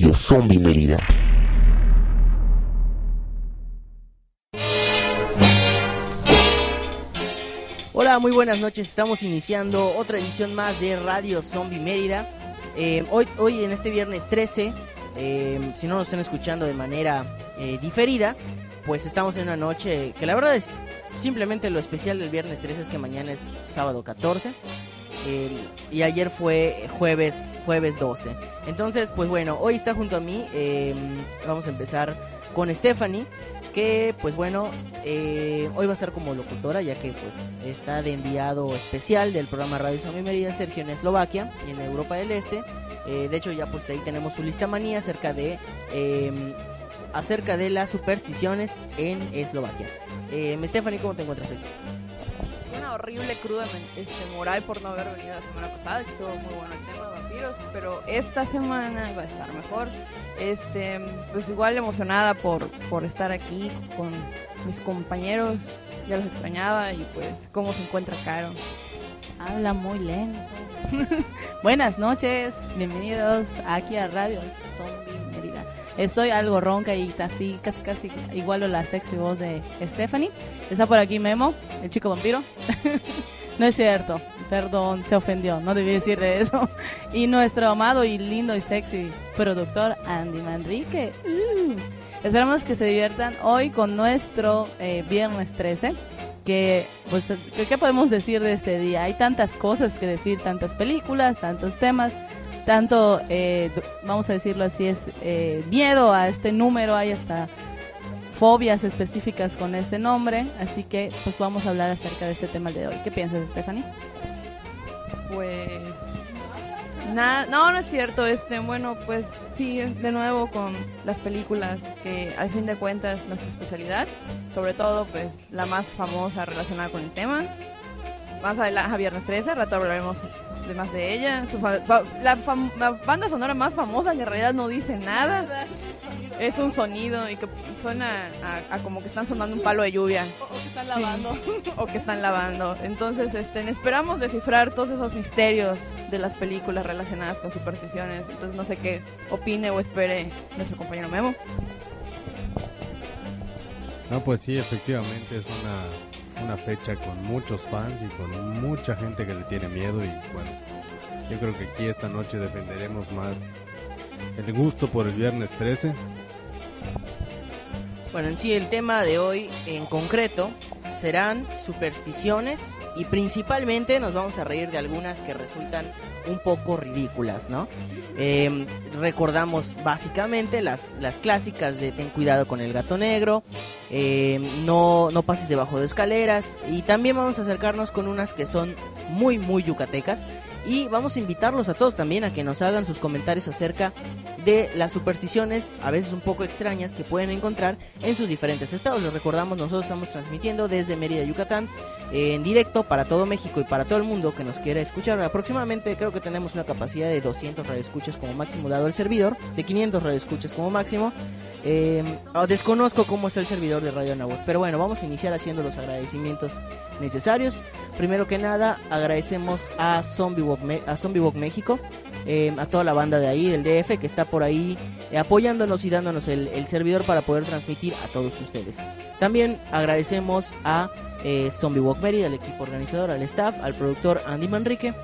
Radio Zombie Mérida. Hola, muy buenas noches. Estamos iniciando otra edición más de Radio Zombie Mérida. Eh, hoy, hoy en este viernes 13, eh, si no nos están escuchando de manera eh, diferida, pues estamos en una noche que la verdad es simplemente lo especial del viernes 13 es que mañana es sábado 14 y ayer fue jueves jueves 12. Entonces, pues bueno, hoy está junto a mí. eh, vamos a empezar con Stephanie, que pues bueno, eh, hoy va a estar como locutora, ya que pues está de enviado especial del programa Radio Zombie Mérida, Sergio en Eslovaquia y en Europa del Este. Eh, de hecho, ya pues ahí tenemos su lista manía acerca de eh, acerca de las supersticiones en Eslovaquia. Eh, Stephanie, ¿cómo te encuentras hoy? Horrible cruda este, moral por no haber venido la semana pasada, que estuvo muy bueno el tema de vampiros, pero esta semana va a estar mejor. Este, pues igual emocionada por, por estar aquí con mis compañeros, ya los extrañaba y pues cómo se encuentra Caro. Habla muy lento. Buenas noches, bienvenidos aquí a Radio Zombie. Estoy algo ronca y casi, casi, casi igual a la sexy voz de Stephanie. Está por aquí Memo, el chico vampiro. no es cierto, perdón, se ofendió, no debí decir de eso. Y nuestro amado y lindo y sexy productor Andy Manrique. Uh. Esperamos que se diviertan hoy con nuestro eh, viernes 13 que pues ¿qué- qué podemos decir de este día hay tantas cosas que decir tantas películas tantos temas tanto eh, vamos a decirlo así es eh, miedo a este número hay hasta fobias específicas con este nombre así que pues vamos a hablar acerca de este tema de hoy qué piensas Stephanie Pues nada, no, no es cierto, este, bueno, pues sí, de nuevo con las películas que al fin de cuentas nuestra especialidad, sobre todo pues la más famosa relacionada con el tema. Más adelante, a viernes 13, al rato hablaremos de más de ella. Su fa- la, banda sonora más famosa que en realidad no dice nada. Es un sonido y que suena a, a como que están sonando un palo de lluvia están lavando. o que están lavando. Entonces, este, esperamos descifrar todos esos misterios de las películas relacionadas con supersticiones. Entonces, no sé qué opine o espere nuestro compañero Memo. No, pues sí, efectivamente es una, una fecha con muchos fans y con mucha gente que le tiene miedo y bueno, yo creo que aquí esta noche defenderemos más el gusto por el viernes 13. Bueno, en sí el tema de hoy en concreto serán supersticiones y principalmente nos vamos a reír de algunas que resultan un poco ridículas, ¿no? Eh, recordamos básicamente las, las clásicas de ten cuidado con el gato negro, eh, no, no pases debajo de escaleras y también vamos a acercarnos con unas que son muy, muy yucatecas y vamos a invitarlos a todos también a que nos hagan sus comentarios acerca de las supersticiones, a veces un poco extrañas, que pueden encontrar en sus diferentes estados. Les recordamos, nosotros estamos transmitiendo desde Mérida, Yucatán, en directo para todo México y para todo el mundo que nos quiera escuchar. Aproximadamente creo que tenemos una capacidad de 200 radioescuchas como máximo dado el servidor, de 500 radioescuchas como máximo. Eh, ah, desconozco cómo está el servidor de Radio Nahuatl, pero bueno, vamos a iniciar haciendo los agradecimientos necesarios. Primero que nada, agradecemos a Zombie A Zombie Walk México, eh, a toda la banda de ahí, del DF, que está por ahí eh, apoyándonos y dándonos el, el servidor para poder transmitir a todos ustedes. También agradecemos a eh, Zombie Walk Mérida, al equipo organizador, al staff, al productor Andy Manrique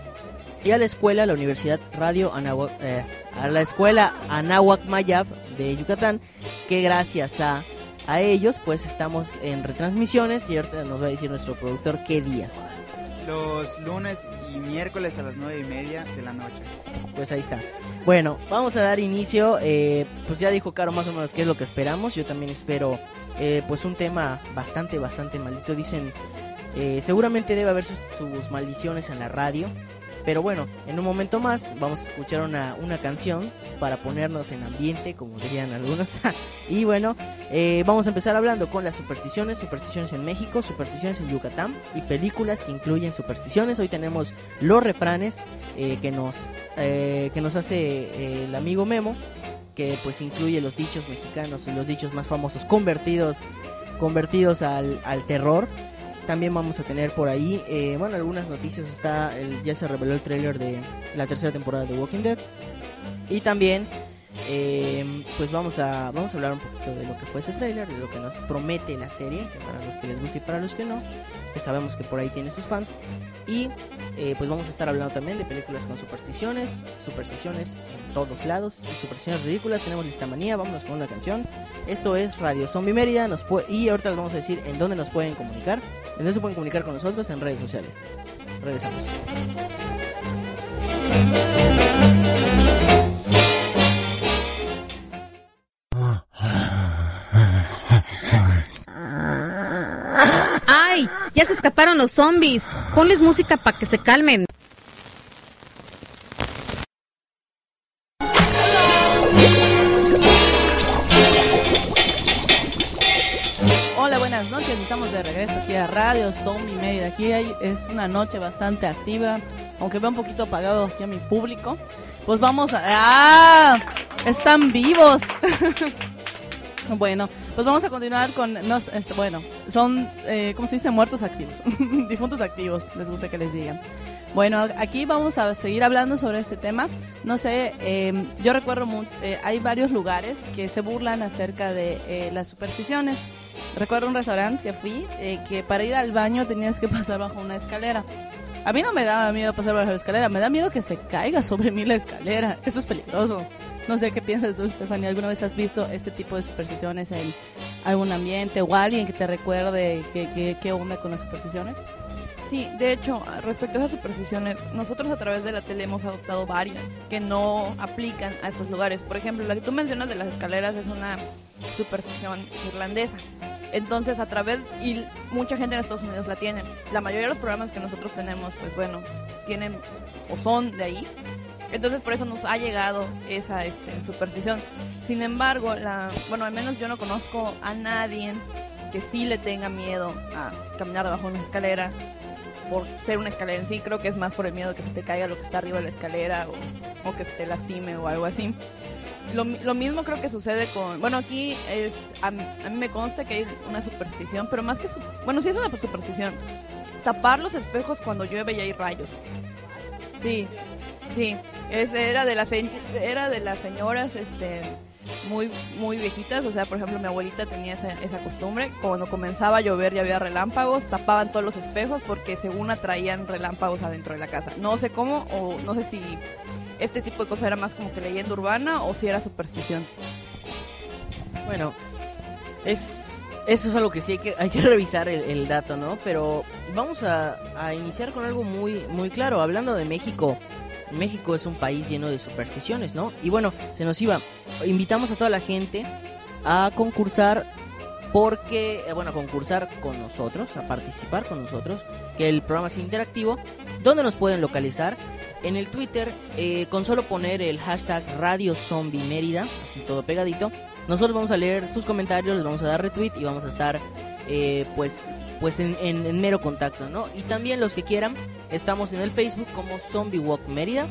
y a la escuela, la Universidad Radio Anahuac, eh, a la escuela Anahuac Mayab de Yucatán, que gracias a, a ellos pues estamos en retransmisiones y ahorita nos va a decir nuestro productor qué días. Los lunes y miércoles a las nueve y media de la noche. Pues ahí está. Bueno, vamos a dar inicio. eh, pues ya dijo Caro más o menos qué es lo que esperamos. Yo también espero, eh, pues un tema bastante, bastante maldito. Dicen, Eh, seguramente debe haber sus, sus maldiciones en la radio. Pero bueno, en un momento más vamos a escuchar una, una canción para ponernos en ambiente, como dirían algunos. y bueno, eh, vamos a empezar hablando con las supersticiones, supersticiones en México, supersticiones en Yucatán y películas que incluyen supersticiones. Hoy tenemos los refranes eh, que, nos, eh, que nos hace el amigo Memo, que pues incluye los dichos mexicanos los dichos más famosos convertidos, convertidos al, al terror. También vamos a tener por ahí, eh, bueno, algunas noticias. Está, el- ya se reveló el tráiler de la tercera temporada de Walking Dead. Y también, eh, pues vamos a, vamos a hablar un poquito de lo que fue ese tráiler, de lo que nos promete la serie, para los que les gusta y para los que no, que sabemos que por ahí tiene sus fans. Y eh, pues vamos a estar hablando también de películas con supersticiones, supersticiones en todos lados y supersticiones ridículas. Tenemos lista manía, vámonos con una canción. Esto es Radio Zombie Mérida nos y ahorita les vamos a decir en dónde nos pueden comunicar. En dónde se pueden comunicar con nosotros en redes sociales. Regresamos. ¡Ay! Ya se escaparon los zombies. Ponles música para que se calmen. Radio Zombie Mérida. Aquí hay- es una noche bastante activa, aunque veo un poquito apagado aquí a mi público. Pues vamos a... ¡Ah! Están vivos. bueno, pues vamos a continuar con... nos- este, bueno, son, eh, ¿cómo se dice? Muertos activos. Difuntos activos, les gusta que les digan. Bueno, aquí vamos a seguir hablando sobre este tema. No sé, eh, yo recuerdo, eh, hay varios lugares que se burlan acerca de eh, las supersticiones. Recuerdo un restaurante que fui, eh, que para ir al baño tenías que pasar bajo una escalera. A mí no me daba miedo pasar bajo la escalera, me da miedo que se caiga sobre mí la escalera. Eso es peligroso. No sé qué piensas tú, Stephanie. ¿Alguna vez has visto este tipo de supersticiones en algún ambiente o alguien que te recuerde qué que, qué onda con las supersticiones? Sí, de hecho, respecto a esas supersticiones, nosotros a través de la tele hemos adoptado varias que no aplican a estos lugares. Por ejemplo, la que tú mencionas de las escaleras es una superstición irlandesa. Entonces, a través, y mucha gente en Estados Unidos la tiene. La mayoría de los programas que nosotros tenemos, pues bueno, tienen o son de ahí. Entonces, por eso nos ha llegado esa este, superstición. Sin embargo, la, bueno, al menos yo no conozco a nadie que sí le tenga miedo a caminar debajo de una escalera por ser una escalera en sí, creo que es más por el miedo que se te caiga lo que está arriba de la escalera o, o que se te lastime o algo así. Lo, lo mismo creo que sucede con, bueno, aquí es, a, mí a mí me consta que hay una superstición, pero más que, su- bueno, sí es una superstición, tapar los espejos cuando llueve y hay rayos. Sí, sí, es, era, de las, era de las señoras, este, muy muy viejitas, o sea, por ejemplo, mi abuelita tenía esa, esa costumbre, cuando comenzaba a llover y había relámpagos, tapaban todos los espejos porque según atraían relámpagos adentro de la casa. No sé cómo, o no sé si este tipo de cosas era más como que leyenda urbana o si era superstición. Bueno, es eso es algo que sí hay que, hay que revisar el, el dato, ¿no? Pero vamos a, a iniciar con algo muy, muy claro. Hablando de México, México es un país lleno de supersticiones, ¿no? Y bueno, se nos iba. Invitamos a toda la gente a concursar porque, eh, bueno, a concursar con nosotros, a participar con nosotros, que el programa es interactivo. ¿Dónde nos pueden localizar? En el Twitter, eh, con solo poner el hashtag Radio Zombie Mérida, así todo pegadito, nosotros vamos a leer sus comentarios, les vamos a dar retweet y vamos a estar, eh, pues, pues en, mero contacto, ¿no? Y también los que quieran, estamos en el Facebook como Zombie Walk Mérida.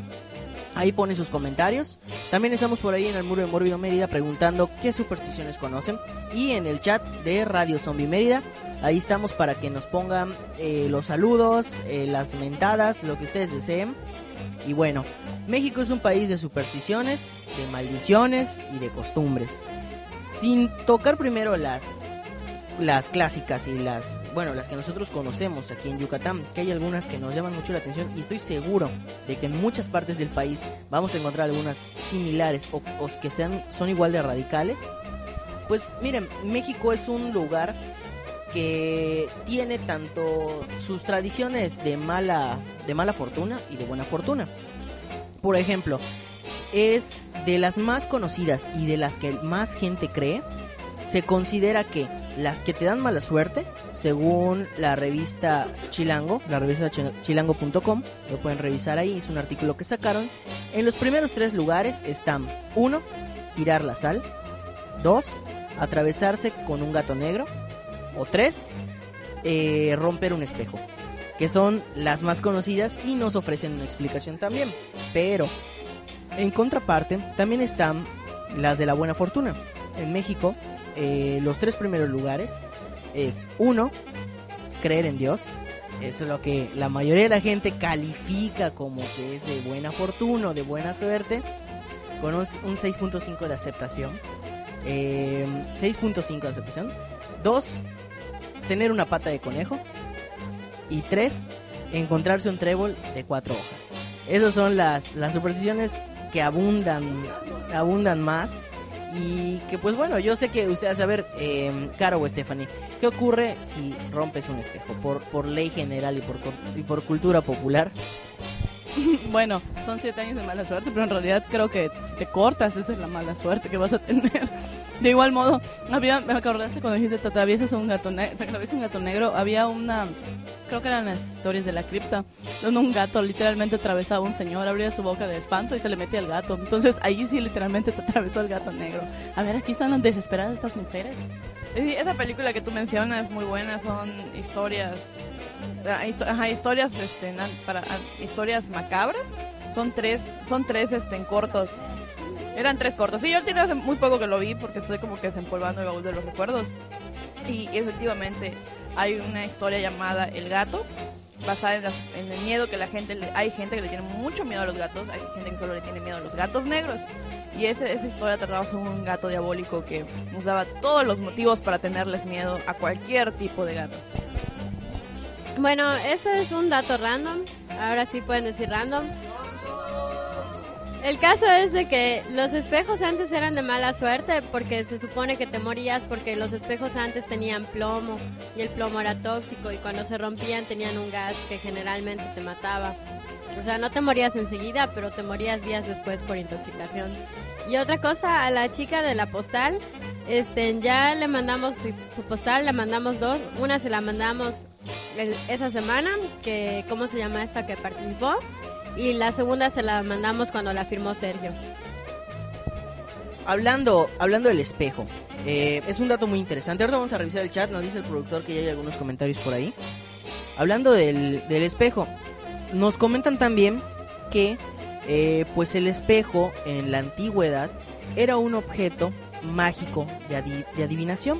Ahí ponen sus comentarios. También estamos por ahí en el muro de Mórbido Mérida preguntando qué supersticiones conocen. Y en el chat de Radio Zombie Mérida, ahí estamos para que nos pongan eh, los saludos, eh, las mentadas, lo que ustedes deseen. Y bueno, México es un país de supersticiones, de maldiciones y de costumbres. Sin tocar primero las las clásicas y las, bueno, las que nosotros conocemos aquí en Yucatán, que hay algunas que nos llaman mucho la atención y estoy seguro de que en muchas partes del país vamos a encontrar algunas similares o, que sean son igual de radicales. Pues miren, México es un lugar que tiene tanto sus tradiciones de mala de mala fortuna y de buena fortuna. Por ejemplo, es de las más conocidas y de las que más gente cree, se considera que las que te dan mala suerte según la revista Chilango, la revista chi- chilango.com, lo pueden revisar ahí, es un artículo que sacaron. En los primeros tres lugares están 1. Tirar la sal, 2. Atravesarse con un gato negro, o 3. romper un espejo, que son las más conocidas y nos ofrecen una explicación también. Pero, en contraparte, también están las de la buena fortuna. En México, eh, los tres primeros lugares es uno, creer en Dios. Es lo que la mayoría de la gente califica como que es de buena fortuna o de buena suerte. Con un, un 6.5 de aceptación. Eh, 6.5 de aceptación. Dos, tener una pata de conejo. Y tres, encontrarse un trébol de cuatro hojas. Esas son las, las supersticiones que abundan, abundan más. Y que pues bueno, yo sé que ustedes a ver, eh, Caro o Stephanie, ¿qué ocurre si rompes un espejo? Por, por ley general y por, y por cultura popular. Bueno, son siete años de mala suerte, pero en realidad creo que si te cortas, esa es la mala suerte que vas a tener. De igual modo, había, me acordaste cuando dijiste te atraviesas un gato, te atraviesas un gato negro, había una, creo que eran las historias de la cripta, donde un gato literalmente atravesaba a un señor, abría su boca de espanto y se le metía el gato. Entonces ahí sí literalmente te atravesó el gato negro. A ver, aquí están desesperadas estas mujeres. Esa película que tú mencionas es muy buena, son historias, ah, ajá, historias, este, para ah, historias macabras. Son tres, son tres, este, en cortos. Eran tres cortos. Sí, yo tiene hace muy poco que lo vi porque estoy como que desempolvando el baúl de los recuerdos. Y efectivamente hay una historia llamada El gato, basada en, las- en el miedo que la gente, hay gente que le tiene mucho miedo a los gatos, hay gente que solo le tiene miedo a los gatos negros. Y ese, esa historia trataba sobre un gato diabólico que nos daba todos los motivos para tenerles miedo a cualquier tipo de gato. Bueno, este es un dato random. Ahora sí pueden decir random. El caso es de que los espejos antes eran de mala suerte porque se supone que te morías porque los espejos antes tenían plomo y el plomo era tóxico y cuando se rompían tenían un gas que generalmente te mataba. O sea, no te morías enseguida, pero te morías días después por intoxicación. Y otra cosa, a la chica de la postal, este, ya le mandamos su, postal, le mandamos dos. Una se la mandamos esa semana, que cómo se llama esta que participó, y la segunda se la mandamos cuando la firmó Sergio. Hablando, hablando del espejo, eh, es un dato muy interesante. Ahora vamos a revisar el chat, nos dice el productor que ya hay algunos comentarios por ahí. Hablando del, del espejo, nos comentan también que eh, pues el espejo en la antigüedad era un objeto mágico de, de adivinación.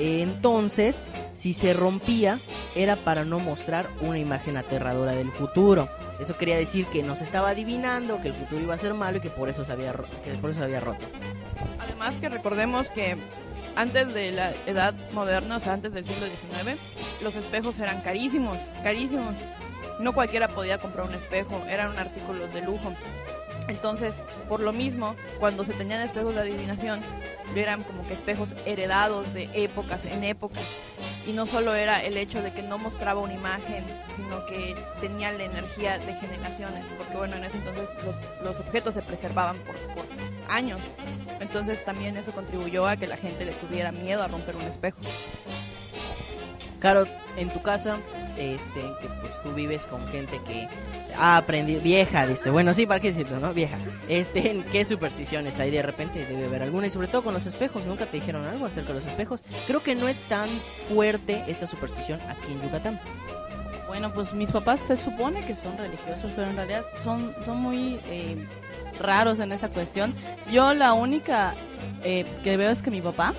Entonces, si se rompía, era para no mostrar una imagen aterradora del futuro. Eso quería decir que nos estaba adivinando que el futuro iba a ser malo y que por eso se había, que por eso se había roto. Además que recordemos que antes de la edad moderna, o sea, antes del siglo XIX, los espejos eran carísimos, carísimos. No cualquiera podía comprar un espejo, eran un artículo de lujo. Entonces, por lo mismo, cuando se tenían espejos de adivinación, eran como que espejos heredados de épocas en épocas. Y no solo era el hecho de que no mostraba una imagen, sino que tenía la energía de generaciones, porque bueno, en ese entonces los, los objetos se preservaban por, por años. Entonces también eso contribuyó a que la gente le tuviera miedo a romper un espejo. Caro, en tu casa, este, que pues tú vives con gente que ha aprendido, vieja, dice, bueno, sí, ¿para qué decirlo, no? Vieja. Este, ¿qué supersticiones hay? De repente debe haber alguna, y sobre todo con los espejos, ¿nunca te dijeron algo acerca de los espejos? Creo que no es tan fuerte esta superstición aquí en Yucatán. Bueno, pues mis papás se supone que son religiosos, pero en realidad son, son muy eh, raros en esa cuestión. Yo la única eh, que veo es que mi papá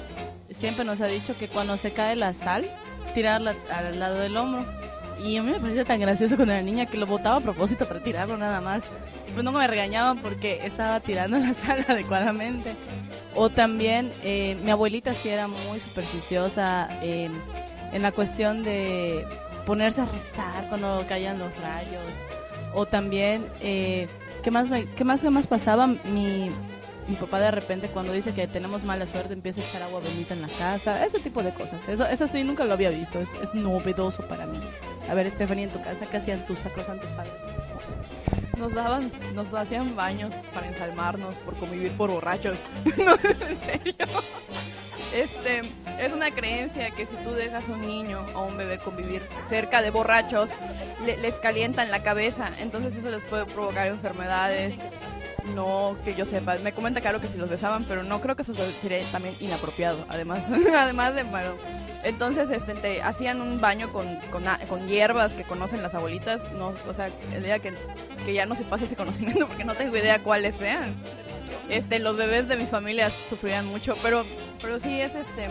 siempre nos ha dicho que cuando se cae la sal, tirarla al lado del hombro. Y a mí me parecía tan gracioso cuando era niña que lo botaba a propósito para tirarlo nada más. Y pues no me regañaban porque estaba tirando la sal adecuadamente. O también eh, mi abuelita sí era muy supersticiosa eh, en la cuestión de ponerse a rezar cuando caían los rayos. O también, eh, ¿qué, más me- qué más qué más pasaba? Mi, mi papá de repente cuando dice que tenemos mala suerte empieza a echar agua bendita en la casa. Ese tipo de cosas. Eso, eso sí, nunca lo había visto. Es, es novedoso para mí. A ver, Stephanie, en tu casa, ¿qué hacían tus sacrosantos padres? Nos daban, nos hacían baños para ensalmarnos por convivir por borrachos. no, en serio. Este, es una creencia que si tú dejas a un niño o un bebé convivir cerca de borrachos, le- les calientan la cabeza, entonces eso les puede provocar enfermedades. No que yo sepa, me comenta claro que si los besaban, pero no creo que eso sería también inapropiado, además, además de malo. Entonces, este, te hacían un baño con, con, a- hierbas que conocen las abuelitas, no, o sea, el día que, que ya no se pase ese conocimiento porque no tengo idea cuáles sean. Este, los bebés de mi familia sufrían mucho, pero, pero sí es este,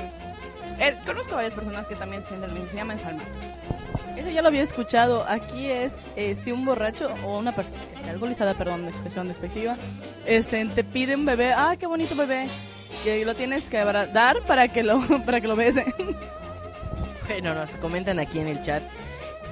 eh, conozco varias personas que también sienten lo mismo, se llama ensalmar. Eso ya lo había escuchado. Aquí es eh, si un borracho o una persona esté alcoholizada, perdón, expresión despectiva, este, te pide un bebé, ah, qué bonito bebé, que lo tienes que dar para que lo, para que lo bese. Bueno, nos comentan aquí en el chat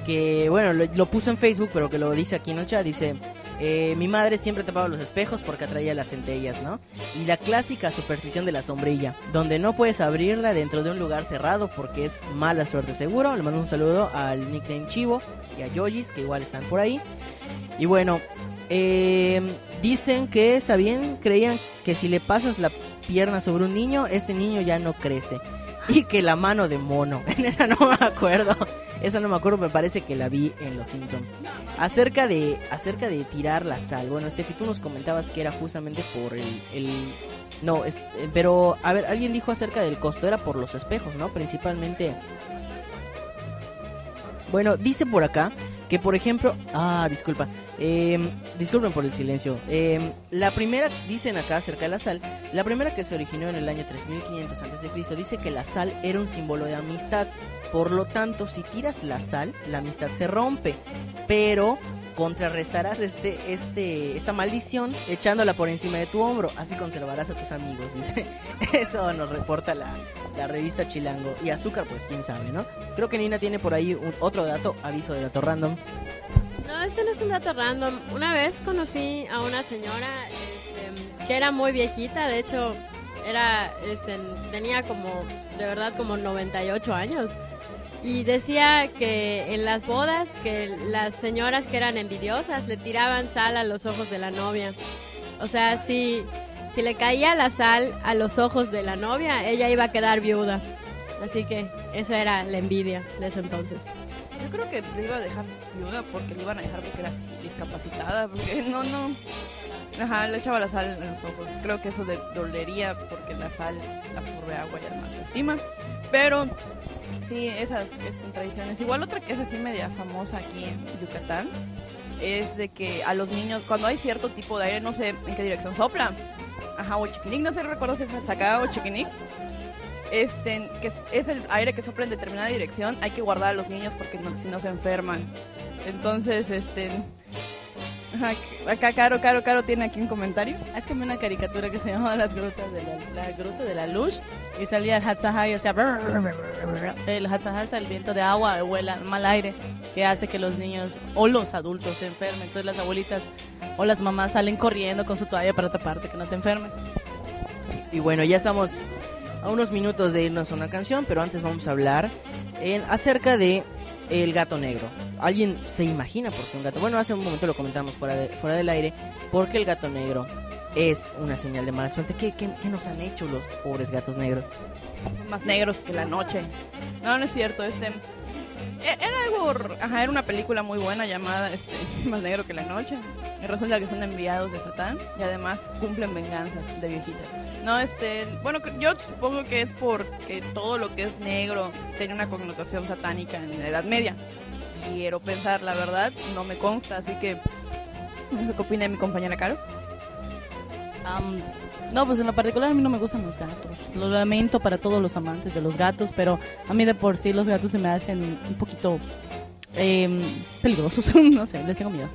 que, bueno, lo, puso en Facebook, pero que lo dice aquí en. Dice, eh, mi madre siempre tapaba los espejos porque atraía las centellas, ¿no? Y la clásica superstición de la sombrilla, donde no puedes abrirla dentro de un lugar cerrado porque es mala suerte seguro. Le mando un saludo al nickname Chivo y a Yojis, que igual están por ahí. Y bueno, eh, dicen que, ¿sabían? Creían que si le pasas la pierna sobre un niño, este niño ya no crece. Y que la mano de mono. En esa no me acuerdo. Esa no me acuerdo, me parece que la vi en Los Simpson. Acerca de acerca de tirar la sal. Bueno, Steffi, tú nos comentabas que era justamente por el, el- no, es- eh, pero a ver, alguien dijo acerca del costo era por los espejos, ¿no? Principalmente bueno, dice por acá que, por ejemplo, ah, disculpa, eh, disculpen por el silencio. Eh, la primera, dicen acá acerca de la sal, la primera que se originó en el año 3500 a.C. dice que la sal era un símbolo de amistad. Por lo tanto, si tiras la sal, la amistad se rompe. Pero contrarrestarás este, este, esta maldición echándola por encima de tu hombro. Así conservarás a tus amigos, dice. Eso nos reporta la, la revista Chilango. Y azúcar, pues quién sabe, ¿no? Creo que Nina tiene por ahí un- otro dato, aviso de dato random. No, este no es un dato random. Una vez conocí a una señora este, que era muy viejita, de hecho, era, este, tenía como, de verdad, como 98 años. Y decía que en las bodas, que las señoras que eran envidiosas le tiraban sal a los ojos de la novia. O sea, si, si le caía la sal a los ojos de la novia, ella iba a quedar viuda. Así que esa era la envidia de ese entonces. Yo creo que le iba a dejar viuda porque le iban a dejar porque era discapacitada, porque no, no. Ajá, le echaba la sal en los ojos. Creo que eso le dolería porque la sal absorbe agua y además lastima. Pero sí, esas este, tradiciones. Igual otra que es así media famosa aquí en Yucatán es de que a los niños, cuando hay cierto tipo de aire, no sé en qué dirección sopla. Ajá, o chiquinic, no sé, recuerdo si es acá o chiquinic. Este, que es- el aire que sopla en determinada dirección, hay que guardar a los niños porque no- si no se enferman. Entonces, este... ajá, acá Caro, Caro, Caro tiene aquí un comentario. Que vi una caricatura que se llamaba Las Grutas de la, la Gruta de la Luz y salía el Hatzaha y hacía... El Hatzaha es el viento de agua el mal aire que hace que los niños o los adultos se enfermen. Entonces las abuelitas o las mamás salen corriendo con su toalla para taparte que no te enfermes. Y bueno, ya estamos a unos minutos de irnos a una canción, pero antes vamos a hablar en, acerca de el gato negro. ¿Alguien se imagina por qué un gato? Bueno, hace un momento lo comentamos fuera, de, fuera del aire, porque el gato negro es una señal de mala suerte. ¿Qué, qué, qué nos han hecho los pobres gatos negros? Son más negros que la noche. No, no es cierto, este... e- Era algo, ajá, era una película muy buena llamada este, Más negro que la noche. Y resulta que son enviados de Satán y además cumplen venganzas de viejitas. No, este, bueno, yo supongo que es porque todo lo que es negro tiene una connotación satánica en la Edad Media. Quiero pensar, la verdad, no me consta, así que no sé qué opina mi compañera Caro. Am, no, pues en lo particular a mí no me gustan los gatos. Lo lamento para todos los amantes de los gatos, pero a mí de por sí los gatos se me hacen un poquito em, peligrosos. no sé, les tengo miedo.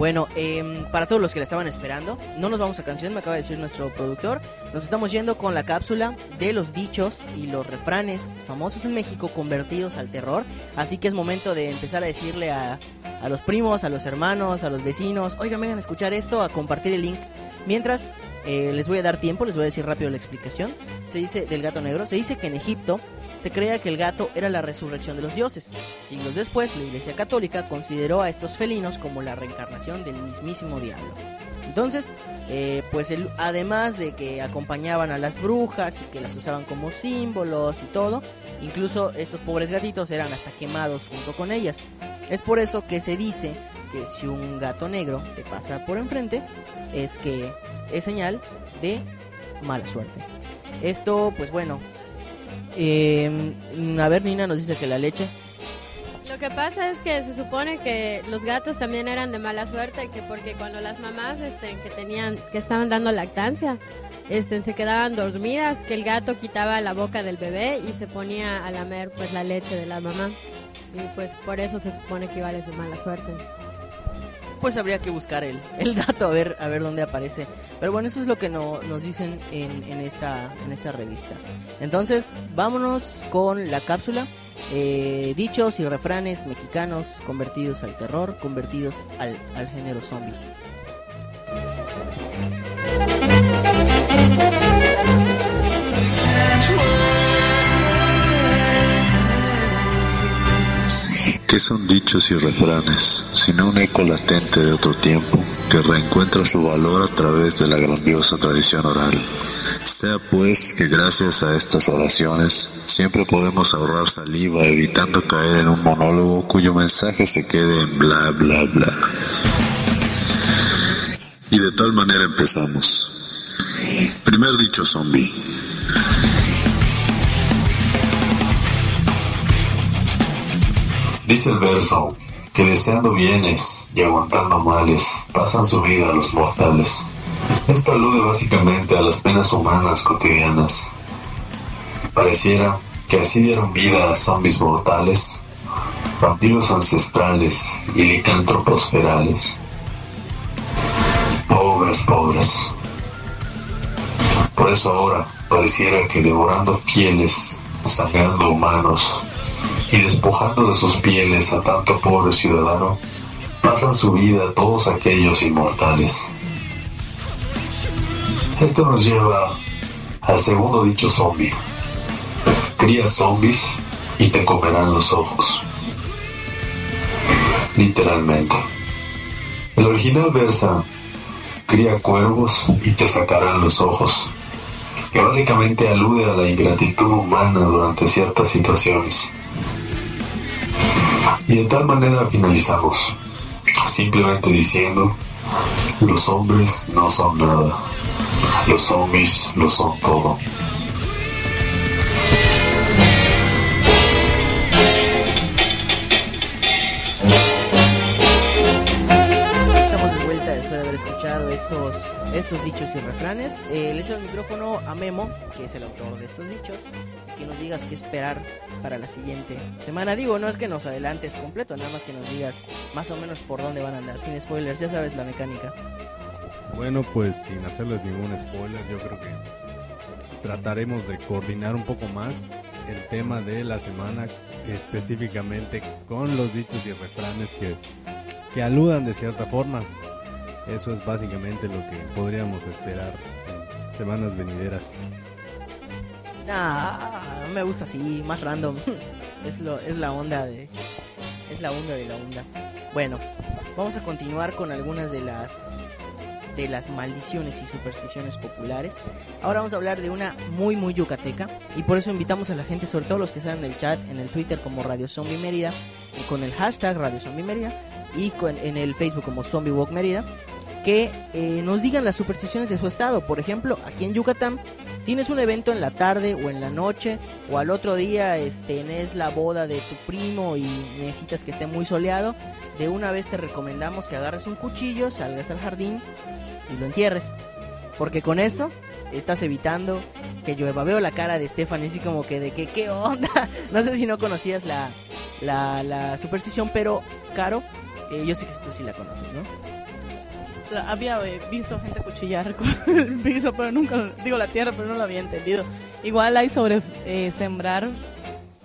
Bueno, em, para todos los que la estaban esperando, no nos vamos a canción, me acaba de decir nuestro productor. Nos estamos yendo con la cápsula de los dichos y los refranes famosos en México convertidos al terror. Así que es momento de empezar a decirle a, a los primos, a los hermanos, a los vecinos, oigan, vengan a escuchar esto, a compartir el link. Mientras eh, les voy a dar tiempo, les voy a decir rápido la explicación. Se dice del gato negro, se dice que en Egipto se creía que el gato era la resurrección de los dioses. Siglos después, la Iglesia Católica consideró a estos felinos como la reencarnación del mismísimo diablo. Entonces, eh, pues además de que acompañaban a las brujas y que las usaban como símbolos y todo, incluso estos pobres gatitos eran hasta quemados junto con ellas. Es por eso que se dice que si un gato negro te pasa por enfrente, es que es señal de mala suerte. Esto, pues bueno. Eh, a ver, Nina nos dice que la leche. Lo que pasa es que se supone que los gatos también eran de mala suerte, que porque cuando las mamás este, que tenían, que estaban dando lactancia, este, se quedaban dormidas, que el gato quitaba la boca del bebé y se ponía a lamer pues la leche de la mamá. Y pues por eso se supone que igual es de mala suerte. Pues habría que buscar el, el dato a ver, a ver dónde aparece. Pero bueno, eso es lo que no- nos dicen en, en, esta, en esta revista. Entonces, vámonos con la cápsula. Eh, dichos y refranes mexicanos convertidos al terror, convertidos al, al género zombie. ¿Qué son dichos y refranes, sino un eco latente de otro tiempo que reencuentra su valor a través de la grandiosa tradición oral? Sea pues que gracias a estas oraciones siempre podemos ahorrar saliva evitando caer en un monólogo cuyo mensaje se quede en bla bla bla. Y de tal manera empezamos. Primer dicho zombie. Dice el verso que deseando bienes y aguantando males pasan su vida los mortales. Esto alude básicamente a las penas humanas cotidianas. Pareciera que así dieron vida a zombies mortales, vampiros ancestrales y licántropos ferales. Pobres, pobres. Por eso ahora pareciera que devorando fieles, sangrando humanos, y despojando de sus pieles a tanto pobre ciudadano, pasan su vida todos aquellos inmortales. Esto nos lleva al segundo dicho zombie. Cría zombies y te comerán los ojos. Literalmente. El original versa, cría cuervos y te sacarán los ojos, que básicamente alude a la ingratitud humana durante ciertas situaciones. Y de tal manera finalizamos, simplemente diciendo, los hombres no son nada, los zombies lo son todo. Estos, estos dichos y refranes. Eh, le el micrófono a Memo, que es el autor de estos dichos, que nos digas qué esperar para la siguiente semana. Digo, no es que nos adelantes completo, nada más que nos digas más o menos por dónde van a andar, sin spoilers, ya sabes la mecánica. Bueno, pues sin hacerles ningún spoiler, yo creo que trataremos de coordinar un poco más el tema de la semana, específicamente con los dichos y refranes que, que aludan de cierta forma. Eso es básicamente lo que podríamos esperar en semanas venideras. Ah, me gusta así, más random. Es lo es la onda de es la onda de la onda. Bueno, vamos a continuar con algunas de las de las maldiciones y supersticiones populares. Ahora vamos a hablar de una muy muy yucateca y por eso invitamos a la gente, sobre todo los que están en el chat, en el Twitter como Radio Zombie Mérida, y con el hashtag Radio Zombie Mérida y con, en el Facebook como Zombie Walk Mérida, que eh, nos digan las supersticiones de su estado. Por ejemplo, aquí en Yucatán tienes un evento en la tarde o en la noche o al otro día este es la boda de tu primo y necesitas que esté muy soleado, de una vez te recomendamos que agarres un cuchillo, salgas al jardín y lo entierres. Porque con eso estás evitando que llueva. Veo la cara de Stephanie así como que de que qué onda. No sé si no conocías la, la, la superstición, pero Caro, eh, yo sé que tú sí la conoces, ¿no? Había eh, visto gente cuchillar con el piso, pero nunca, digo la tierra, pero no lo había entendido. Igual hay sobre eh, sembrar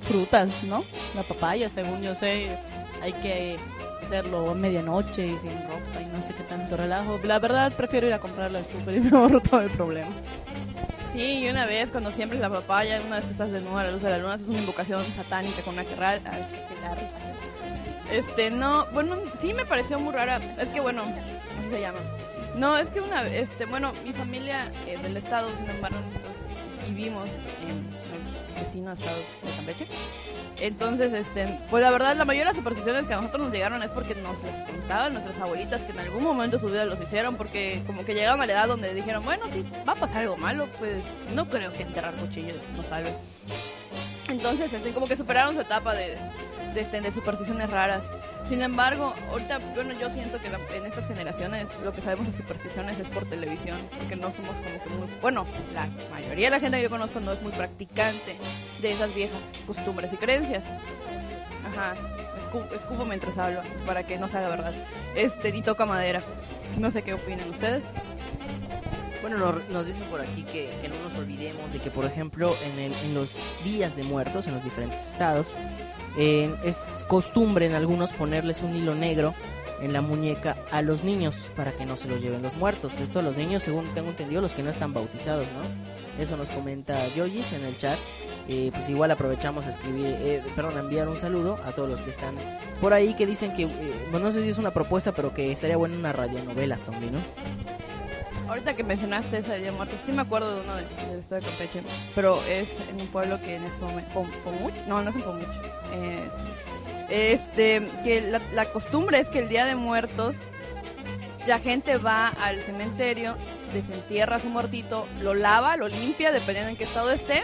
frutas, ¿no? La papaya, según yo sé, hay que hacerlo a medianoche y sin ropa y no sé qué tanto relajo. La verdad, prefiero ir a comprarla al súper y me ahorro todo el problema. Sí, y una vez cuando siembres la papaya, una vez que estás desnuda a la luz de la luna, haces una invocación satánica con una querral. Este, no, bueno, sí me pareció muy rara. Es que bueno, así se llama. No, es que una este, bueno, mi familia es del estado, sin embargo, nosotros vivimos en vecino estado de Campeche. Entonces, este, pues la verdad, la mayoría de las supersticiones que a nosotros nos llegaron es porque nos las contaban nuestras abuelitas que en algún momento de su vida los hicieron, porque como que llegaron a la edad donde dijeron, bueno, si va a pasar algo malo, pues no creo que enterrar cuchillos nos salve. Entonces, este, como que superaron su etapa de, de, este, de supersticiones raras. Sin embargo, ahorita, bueno, yo siento que la- en estas generaciones lo que sabemos de supersticiones es por televisión, porque no somos como que muy, bueno, la mayoría de la gente que yo conozco no es muy practicante de esas viejas costumbres y creencias. Ajá, escu- escupo mientras hablo, para que no se haga verdad. Este, y toca madera. No sé qué opinan ustedes. Bueno, nos, dicen por aquí que, que no nos olvidemos de que, por ejemplo, en los días de muertos, en los diferentes estados, eh, es costumbre en algunos ponerles un hilo negro en la muñeca a los niños para que no se los lleven los muertos. Esto los niños, según tengo entendido, los que no están bautizados, ¿no? Eso nos comenta Yogis en el chat. Eh, pues igual aprovechamos a escribir, eh, perdón, enviar un saludo a todos los que están por ahí que dicen que, eh, bueno, no sé si es una propuesta, pero que sería buena una radionovela zombie, ¿no? Ahorita que mencionaste de Muertos, sí me acuerdo de uno de- del estado de Campeche, pero es en un pueblo que en ese momento... Pom- Pomuch? No, no es en Pomuch. Eh, este, que la, la costumbre es que el Día de Muertos la gente va al cementerio, desentierra a su muertito, lo lava, lo limpia, dependiendo en qué estado esté,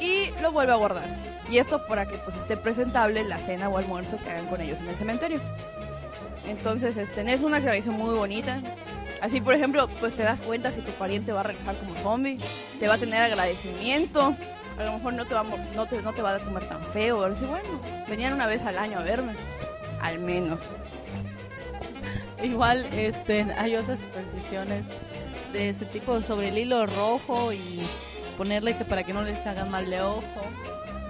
y lo vuelve a guardar. Y esto para que pues esté presentable la cena o almuerzo que hagan con ellos en el cementerio. Entonces, este, es una tradición muy bonita. Así, por ejemplo, pues te das cuenta si tu pariente va a regresar como zombie, te va a tener agradecimiento, a lo mejor no te va a, no te, no te va a comer tan feo, a decir, bueno, venían una vez al año a verme, al menos. Igual este, hay otras supersticiones de este tipo sobre el hilo rojo y ponerle que para que no les hagan mal de ojo.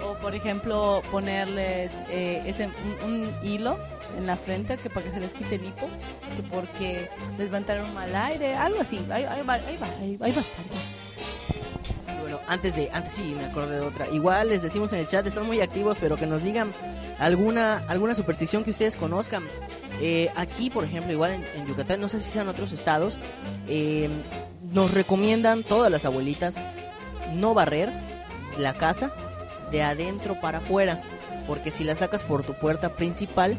O por ejemplo ponerles eh, ese, un, un hilo en la frente que para que se les quite el hipo, que porque les va a entrar un mal aire, algo así. Hay, hay, hay, hay- bastantes. Bueno, antes de, antes sí, me acordé de otra. Igual les decimos en el chat, están muy activos, pero que nos digan alguna, alguna superstición que ustedes conozcan. Eh, aquí, por ejemplo, igual en, en Yucatán, no sé si sean otros estados, eh, nos recomiendan todas las abuelitas no barrer la casa de adentro para afuera, porque si la sacas por tu puerta principal,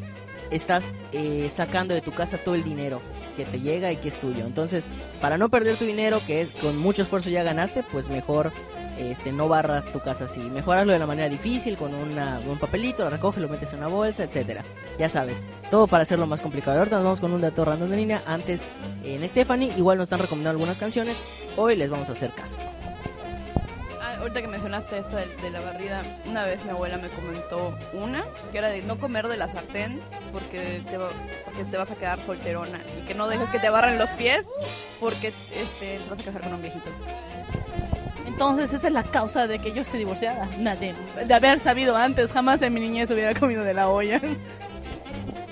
estás eh, sacando de tu casa todo el dinero que te llega y que es tuyo. Entonces, para no perder tu dinero, que es con mucho esfuerzo ya ganaste, pues mejor este no barras tu casa así. Mejor hazlo de la manera difícil, con una, un papelito, lo recoges, lo metes en una bolsa, etcétera. Ya sabes, todo para hacerlo más complicado. Ahorita nos vamos con un dato random de línea. Antes, en Stephanie, igual nos están recomendando algunas canciones. Hoy les vamos a hacer caso. Ah, ahorita que mencionaste esta de, de la barrida, una vez mi abuela me comentó una, que era de no comer de la sartén porque te, porque te vas a quedar solterona y que no dejes que te barren los pies porque este, te vas a casar con un viejito. Entonces esa es la causa de que yo esté divorciada. Una De, de haber sabido antes, jamás en mi niñez hubiera comido de la olla.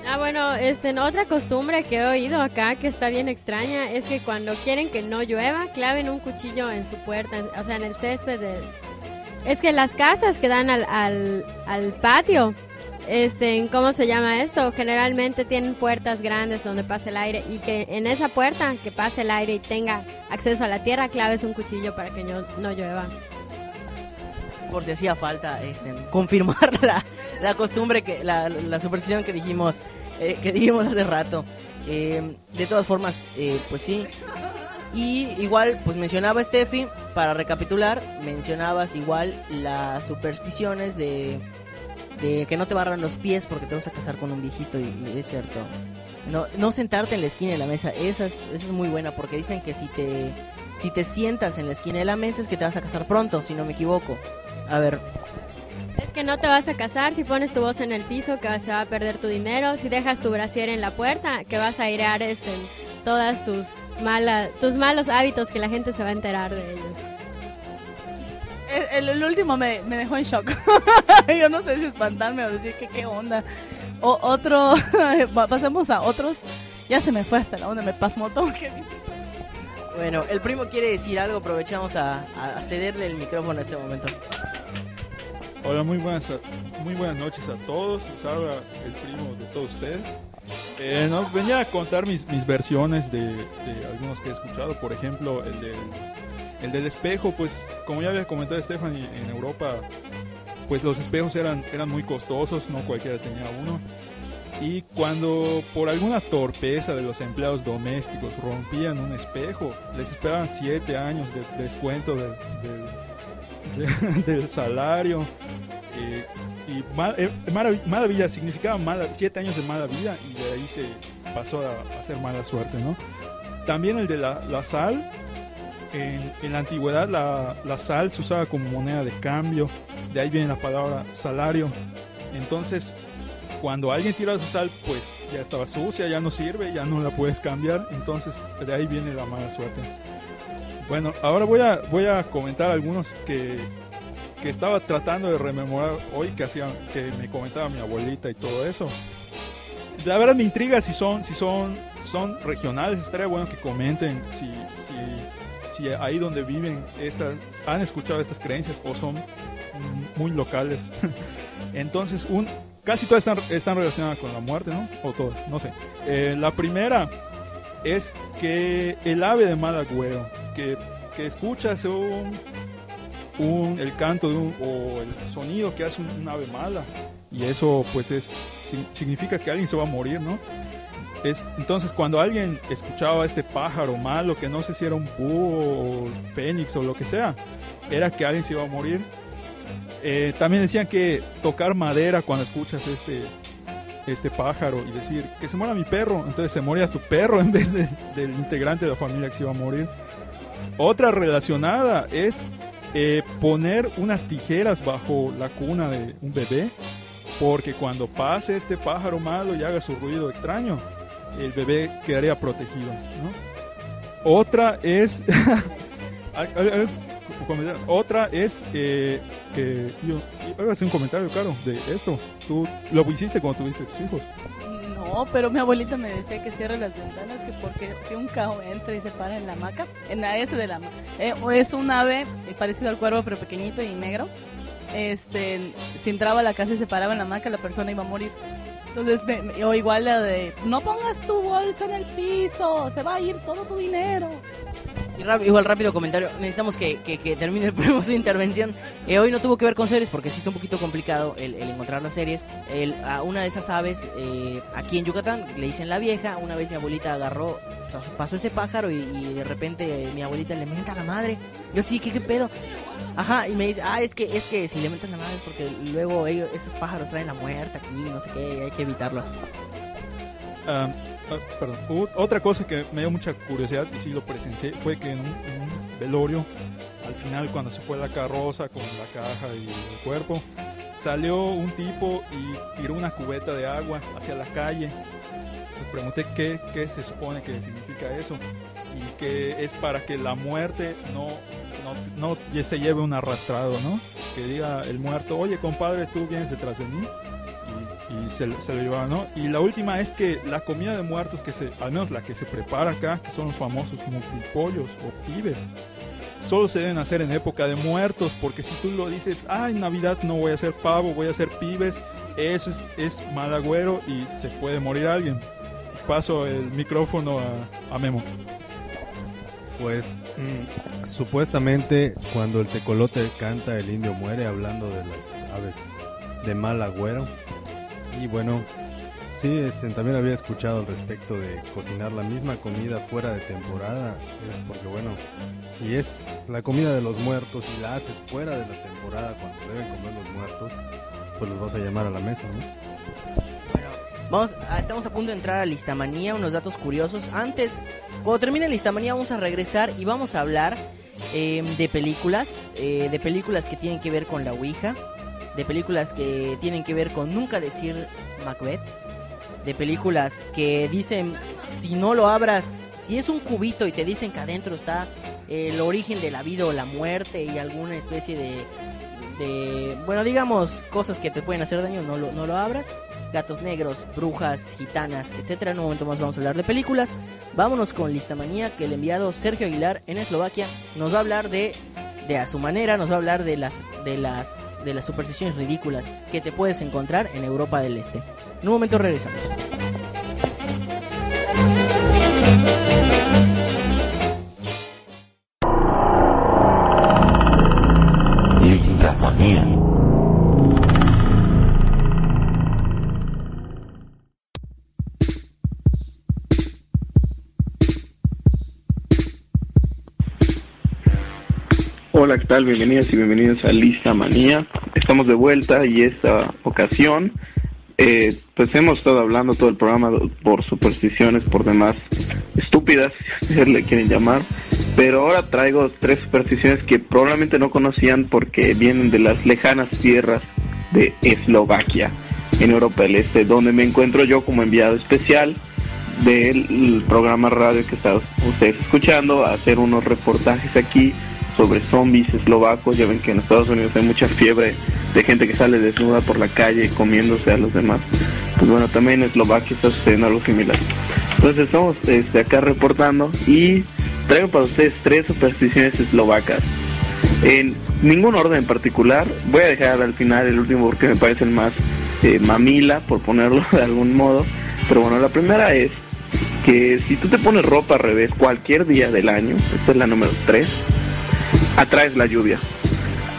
Ah, bueno, este, otra costumbre que he oído acá que está bien extraña es que cuando quieren que no llueva, claven un cuchillo en su puerta, o sea, en el césped. Es que las casas que dan al, al, al patio, este, ¿cómo se llama esto? Generalmente tienen puertas grandes donde pase el aire y que en esa puerta que pase el aire y tenga acceso a la tierra, claves un cuchillo para que no, no llueva. Por si hacía falta este, confirmar la, costumbre que la, superstición que dijimos eh, que dijimos hace rato. Eh, de todas formas eh, pues sí. Y igual pues mencionaba Steffi para recapitular mencionabas igual las supersticiones de que no te barran los pies porque te vas a casar con un viejito y, y es cierto. No, no sentarte en la esquina de la mesa esa es, esa es muy buena porque dicen que si te si te sientas en la esquina de la mesa es que te vas a casar pronto si no me equivoco a ver Es que no te vas a casar si pones tu voz en el piso, que se va a perder tu dinero. Si dejas tu brasier en la puerta, que vas a airear este, todas tus, tus malos hábitos, que la gente se va a enterar de ellos. El, el- el último me, me dejó en shock. Yo no sé si espantarme o decir que qué onda. O, otro, pasamos a otros. Ya se me fue hasta la onda, me pasmó todo. Bueno, el primo quiere decir algo, aprovechamos a, a cederle el micrófono a este momento. Hola, muy buenas, muy buenas noches a todos. Habla el primo de todos ustedes. Eh, no, venía a contar mis, mis versiones de, de algunos que he escuchado. Por ejemplo, el del, el del espejo, pues como ya había comentado Stephanie, en Europa pues los espejos eran, eran muy costosos, no cualquiera tenía uno. Y cuando por alguna torpeza de los empleados domésticos rompían un espejo, les esperaban siete años de descuento del, del, del salario. Eh, y mal, eh, mala, mala, vida significaba mala, siete años de mala vida y de ahí se pasó a, a ser mala suerte, ¿no? También el de la, la sal, en, en, la antigüedad la, la, sal se usaba como moneda de cambio, de ahí viene la palabra salario. Entonces, cuando alguien tira su sal, pues ya estaba sucia, ya no sirve, ya no la puedes cambiar. Entonces, de ahí viene la mala suerte. Bueno, ahora voy a, voy a comentar algunos que, que estaba tratando de rememorar hoy, que, hacía, que me comentaba mi abuelita y todo eso. La verdad me intriga si son, si son, son regionales, estaría bueno que comenten si, si si ahí donde viven estas, han escuchado estas creencias o son muy locales. Entonces, un, casi todas están, están, relacionadas con la muerte, ¿no? O todas, no sé. Eh, la primera es que el ave de mal agüero, que, que escuchas un, un, el canto de un, o el sonido que hace un, ave mala, y eso pues es significa que alguien se va a morir, ¿no? Es, entonces, cuando alguien escuchaba a este pájaro malo, que no sé si era un búho o fénix o lo que sea, era que alguien se iba a morir. Eh, también decían que tocar madera cuando escuchas este, este pájaro y decir que se muera mi perro, entonces se moría tu perro en vez de, del integrante de la familia que se iba a morir. Otra relacionada es eh, poner unas tijeras bajo la cuna de un bebé, porque cuando pase este pájaro malo y haga su ruido extraño, el bebé quedaría protegido. ¿no? Otra es. Otra es eh, que yo a hacer un comentario, claro, de esto. Tú lo hiciste cuando tuviste tus hijos. No, pero mi abuelita me decía que cierre las ventanas, que porque si un cajo entra y se para en la hamaca, en la S de la eh, es un ave parecido al cuervo pero pequeñito y negro. Este, si entraba a la casa y se paraba en la hamaca, la persona iba a morir. Entonces, me, o igual la de, no pongas tu bolsa en el piso, se va a ir todo tu dinero. Igual rápido comentario, necesitamos que, que, que termine el su intervención. Eh, hoy no tuvo que ver con series porque sí está un poquito complicado el, el encontrar las series. El, a una de esas aves eh, aquí en Yucatán le dicen la vieja, una vez mi abuelita agarró, pasó ese pájaro y, y de repente eh, mi abuelita le menta a la madre. Yo sí, ¿qué, qué pedo? Ajá, y me dice, ah, es que, es que si le metes la madre es porque luego ellos, esos pájaros traen la muerte aquí, no sé qué, hay que evitarlo. Um, uh, perdón, otra cosa que me dio mucha curiosidad y sí lo presencié fue que en un, en un, velorio, al final cuando se fue la carroza con la caja y el cuerpo, salió un tipo y tiró una cubeta de agua hacia la calle. Le pregunté qué, qué se supone que significa eso y que es para que la muerte no, no, no se lleve un arrastrado, ¿no? Que diga el muerto, oye compadre, tú vienes detrás de mí y, se, lo lleva, ¿no? Y la última es que la comida de muertos, que se, al menos la que se prepara acá, que son los famosos multipollos o pibes, solo se deben hacer en época de muertos, porque si tú lo dices, ah, en Navidad no voy a hacer pavo, voy a hacer pibes, eso es, es mal agüero y se puede morir alguien. Paso el micrófono a, Memo. Pues mmm, supuestamente cuando el tecolote canta el indio muere hablando de las aves de mal agüero. Y bueno, sí, este, también había escuchado al respecto de cocinar la misma comida fuera de temporada. Es porque bueno, si es la comida de los muertos y la haces fuera de la temporada cuando deben comer los muertos, pues los vas a llamar a la mesa, ¿no? Vamos, a, estamos a punto de entrar a Listamanía, unos datos curiosos. Antes, cuando termine Listamanía vamos a regresar y vamos a hablar eh, de películas, eh, de películas que tienen que ver con la Ouija, de películas que tienen que ver con nunca decir Macbeth, de películas que dicen si no lo abras, si es un cubito y te dicen que adentro está el origen de la vida o la muerte y alguna especie de, de bueno, digamos cosas que te pueden hacer daño, no lo, no lo abras gatos negros, brujas, gitanas, etcétera. En un momento más vamos a hablar de películas. Vámonos con Listamanía, que el enviado Sergio Aguilar en Eslovaquia nos va a hablar de, de a su manera, nos va a hablar de, la, de las, de las supersticiones ridículas que te puedes encontrar en Europa del Este. En un momento regresamos. Hola, ¿qué tal? Bienvenidas y bienvenidos a Lista Manía. Estamos de vuelta y esta ocasión, eh, pues hemos estado hablando todo el programa por supersticiones, por demás estúpidas, si le quieren llamar. Pero ahora traigo tres supersticiones que probablemente no conocían porque vienen de las lejanas tierras de Eslovaquia, en Europa del Este, donde me encuentro yo como enviado especial del programa radio que están ustedes escuchando, a hacer unos reportajes aquí sobre zombies eslovacos. Ya ven que en Estados Unidos hay mucha fiebre de gente que sale desnuda por la calle comiéndose a los demás. Pues bueno, también en Eslovaquia está sucediendo algo similar. Entonces estamos este, acá reportando y traigo para ustedes tres supersticiones eslovacas. En ningún orden en particular. Voy a dejar al final el último porque me parece el más eh, mamila, por ponerlo de algún modo. Pero bueno, la primera es que si tú te pones ropa al revés cualquier día del año, esta es la número 3, atraes la lluvia.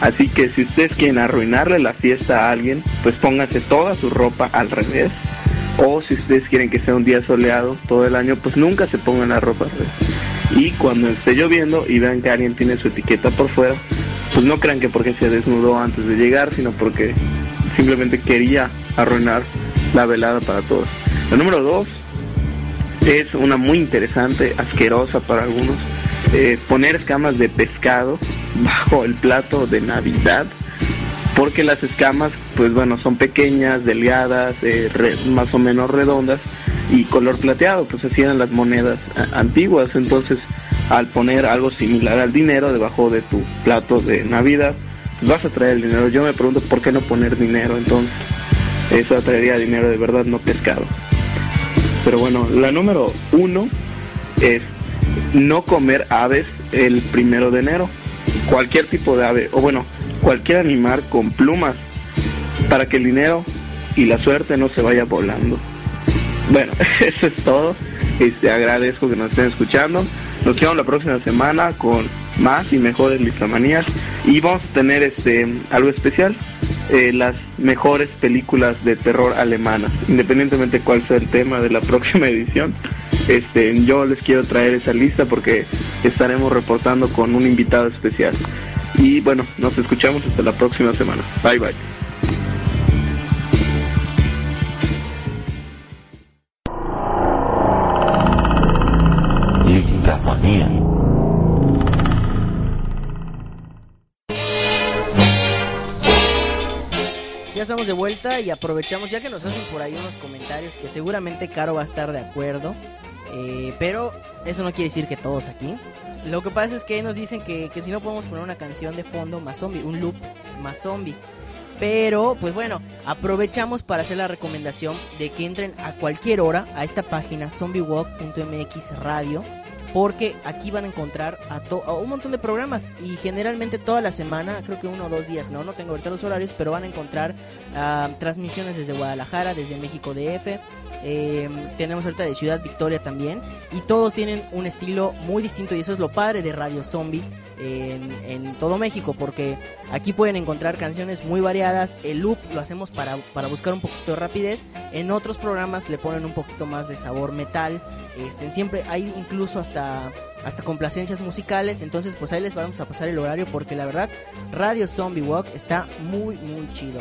Así que si ustedes quieren arruinarle la fiesta a alguien, pues pónganse toda su ropa al revés. O si ustedes quieren que sea un día soleado todo el año, pues nunca se pongan la ropa al revés. Y cuando esté lloviendo y vean que alguien tiene su etiqueta por fuera, pues no crean que porque se desnudó antes de llegar, sino porque simplemente quería arruinar la velada para todos. La número dos es una muy interesante, asquerosa para algunos, eh, poner escamas de pescado bajo el plato de Navidad, porque las escamas, pues bueno, son pequeñas, delgadas, eh, más o menos redondas y color plateado, pues así eran las monedas antiguas, entonces al poner algo similar al dinero debajo de tu plato de Navidad, pues vas a traer el dinero. Yo me pregunto por qué no poner dinero entonces. Eso atraería dinero de verdad, no pescado. Pero bueno, la número uno es no comer aves el primero de enero. Cualquier tipo de ave, o bueno, cualquier animal con plumas, para que el dinero y la suerte no se vaya volando. Bueno, eso es todo. Este, agradezco que nos estén escuchando. Nos vemos la próxima semana con más y mejores listamanías y vamos a tener este algo especial eh, las mejores películas de terror alemanas independientemente cuál sea el tema de la próxima edición este yo les quiero traer esa lista porque estaremos reportando con un invitado especial. Y bueno nos escuchamos hasta la próxima semana. Bye bye. Ya estamos de vuelta y aprovechamos, ya que nos hacen por ahí unos comentarios que seguramente Caro va a estar de acuerdo, eh, pero eso no quiere decir que todos aquí. Lo que pasa es que nos dicen que, que si no podemos poner una canción de fondo más zombie, un loop más zombie. Pero, pues bueno, aprovechamos para hacer la recomendación de que entren a cualquier hora a esta página zombiewalk.mx radio porque aquí van a encontrar a, a, un montón de programas y generalmente toda la semana, creo que uno o dos días, no, no tengo ahorita los horarios, pero van a encontrar uh, transmisiones desde Guadalajara, desde México DF, eh, tenemos ahorita de Ciudad Victoria también y todos tienen un estilo muy distinto y eso es lo padre de Radio Zombie en, todo México porque aquí pueden encontrar canciones muy variadas el loop lo hacemos para, para buscar un poquito de rapidez en otros programas le ponen un poquito más de sabor metal este, siempre hay incluso hasta hasta complacencias musicales entonces pues ahí les vamos a pasar el horario porque la verdad Radio Zombie Walk está muy muy chido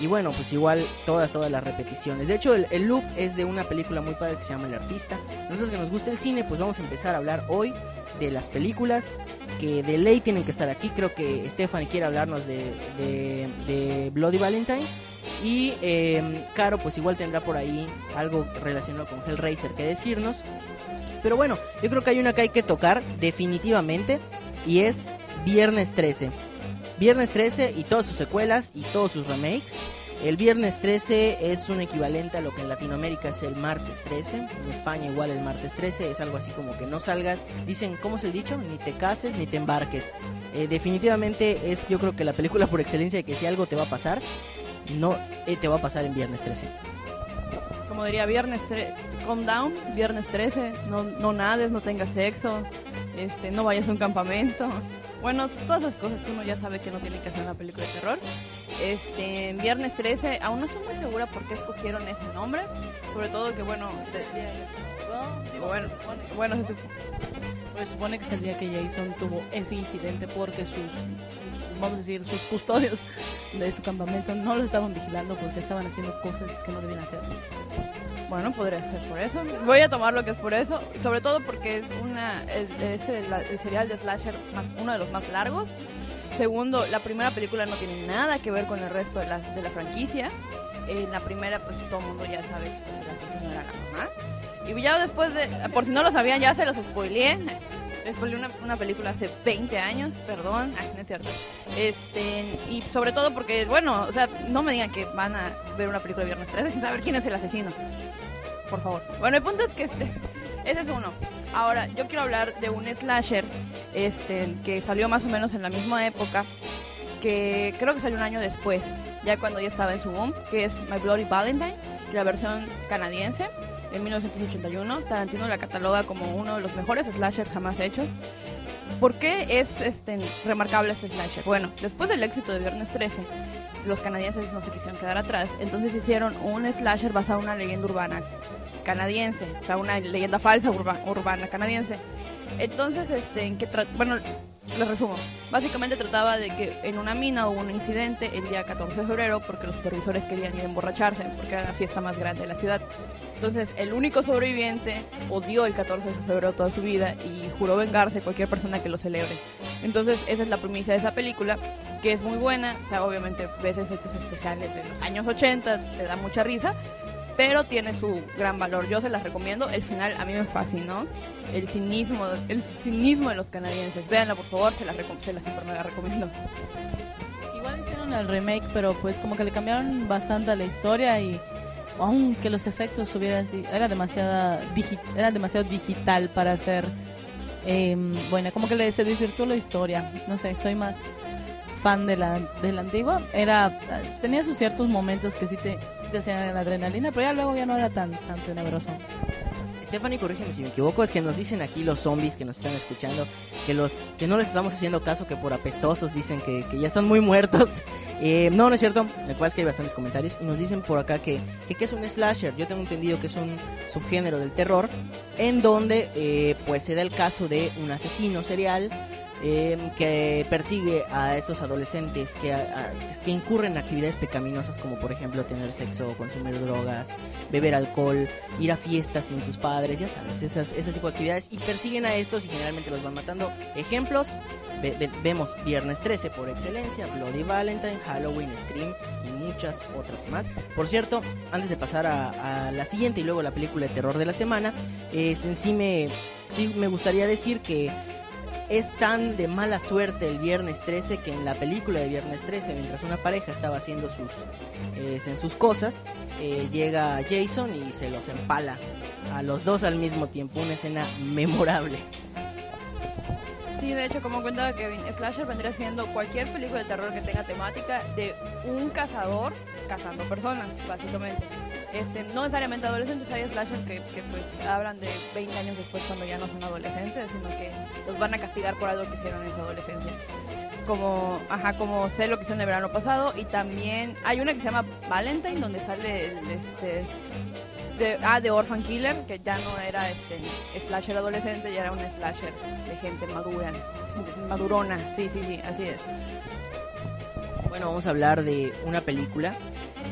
y bueno, pues igual todas, todas las repeticiones. De hecho, el, el, loop es de una película muy padre que se llama El Artista. Nosotros que nos gusta el cine, pues vamos a empezar a hablar hoy de las películas que de ley tienen que estar aquí. Creo que Stephanie quiere hablarnos de, Bloody Valentine. Y eh, Caro, pues igual tendrá por ahí algo relacionado con Hellraiser que decirnos. Pero bueno, yo creo que hay una que hay que tocar definitivamente y es Viernes 13. Viernes 13 y todas sus secuelas y todos sus remakes. El viernes 13 es un equivalente a lo que en Latinoamérica es el martes 13. En España igual el martes 13 es algo así como que no salgas, dicen, ¿cómo es el dicho? Ni te cases ni te embarques. Eh, definitivamente es yo creo que la película por excelencia de que si algo te va a pasar, no eh, te va a pasar en viernes 13. Como diría viernes 13, calm down, viernes 13, no, no nades, no tengas sexo, este, no vayas a un campamento. Bueno, todas las cosas que uno ya sabe que no tiene que hacer en una película de terror. Este, Viernes 13, aún no estoy muy segura por qué escogieron ese nombre. Sobre todo que, bueno, de, bueno, bueno, se, Pues supone que es el día que Jason tuvo ese incidente porque sus, vamos a decir, sus custodios de su campamento no lo estaban vigilando porque estaban haciendo cosas que no debían hacer. Bueno, podría ser por eso. Voy a tomar lo que es por eso, sobre todo porque es una es el, el serial de slasher más uno de los más largos. Segundo, la primera película no tiene nada que ver con el resto de la, de la franquicia. En la primera, pues todo el mundo ya sabe que pues, el asesino era la mamá. Y ya después de, por si no lo sabían, ya se los spoileé. Les spoileé una, una película hace 20 años, perdón, ay, no es cierto. Este, y sobre todo porque, bueno, o sea, no me digan que van a ver una película de Viernes 13 sin saber quién es el asesino. Por favor. Bueno, el punto es que este, ese es uno. Ahora, yo quiero hablar de un slasher este, que salió más o menos en la misma época, que creo que salió un año después, ya cuando ya estaba en su boom, que es My Bloody Valentine, la versión canadiense, en 1981. Tarantino la cataloga como uno de los mejores slashers jamás hechos. ¿Por qué es este, remarcable este slasher? Bueno, después del éxito de Viernes 13, los canadienses no se quisieron quedar atrás, entonces hicieron un slasher basado en una leyenda urbana canadiense, o sea, una leyenda falsa urba, urbana canadiense. Entonces, este, en que bueno, les resumo. Básicamente trataba de que en una mina hubo un incidente el día 14 de febrero porque los supervisores querían ir emborracharse porque era la fiesta más grande de la ciudad. Entonces, el único sobreviviente odió el 14 de febrero toda su vida y juró vengarse cualquier persona que lo celebre. Entonces, esa es la premisa de esa película, que es muy buena. O sea, obviamente ves efectos especiales de los años 80, te da mucha risa, pero tiene su gran valor. Yo se las recomiendo. El final a mí me fascinó. El cinismo, el cinismo de los canadienses. Véanla, por favor, se las, se las super mega recomiendo. Igual hicieron el remake, pero pues como que le cambiaron bastante a la historia y aunque los efectos hubieras era demasiado era demasiado digital para hacer eh, bueno como que se desvirtuó la historia. No sé soy más fan de la de la antigua. Era tenía sus ciertos momentos que sí te, te hacían la adrenalina pero ya luego ya no era tan tan tenebroso Stephanie, corrígeme si me equivoco, es que nos dicen aquí los zombies que nos están escuchando que los que no les estamos haciendo caso, que por apestosos dicen que, ya están muy muertos. Eh, no, no es cierto, me parece que hay bastantes comentarios nos dicen por acá que, que, que, es un slasher. Yo tengo entendido que es un subgénero del terror en donde eh, pues se da el caso de un asesino serial eh, que persigue a estos adolescentes que, que incurren en actividades pecaminosas como por ejemplo tener sexo, consumir drogas, beber alcohol, ir a fiestas sin sus padres, ya sabes, esas, ese tipo de actividades y persiguen a estos y generalmente los van matando. Ejemplos, ve, ve, vemos Viernes 13 por excelencia, Bloody Valentine, Halloween, Scream y muchas otras más. Por cierto, antes de pasar a, la siguiente y luego la película de terror de la semana, este, sí, me, sí me gustaría decir que es tan de mala suerte el viernes 13 que en la película de viernes 13, mientras una pareja estaba haciendo sus, eh, en sus cosas, eh, llega Jason y se los empala a los dos al mismo tiempo. Una escena memorable. Sí, de hecho, como contaba Kevin, Slasher vendría siendo cualquier película de terror que tenga temática de un cazador cazando personas, básicamente. Este, no necesariamente adolescentes, hay slasher que, pues hablan de 20 años después cuando ya no son adolescentes, sino que los van a castigar por algo que hicieron en su adolescencia. Como, ajá, como sé lo que hicieron el verano pasado y también hay una que se llama Valentine donde sale el, este de, ah, de Orphan Killer, que ya no era este slasher adolescente, ya era un slasher de gente madura, madurona, sí, sí, sí, así es. Bueno, vamos a hablar de una película.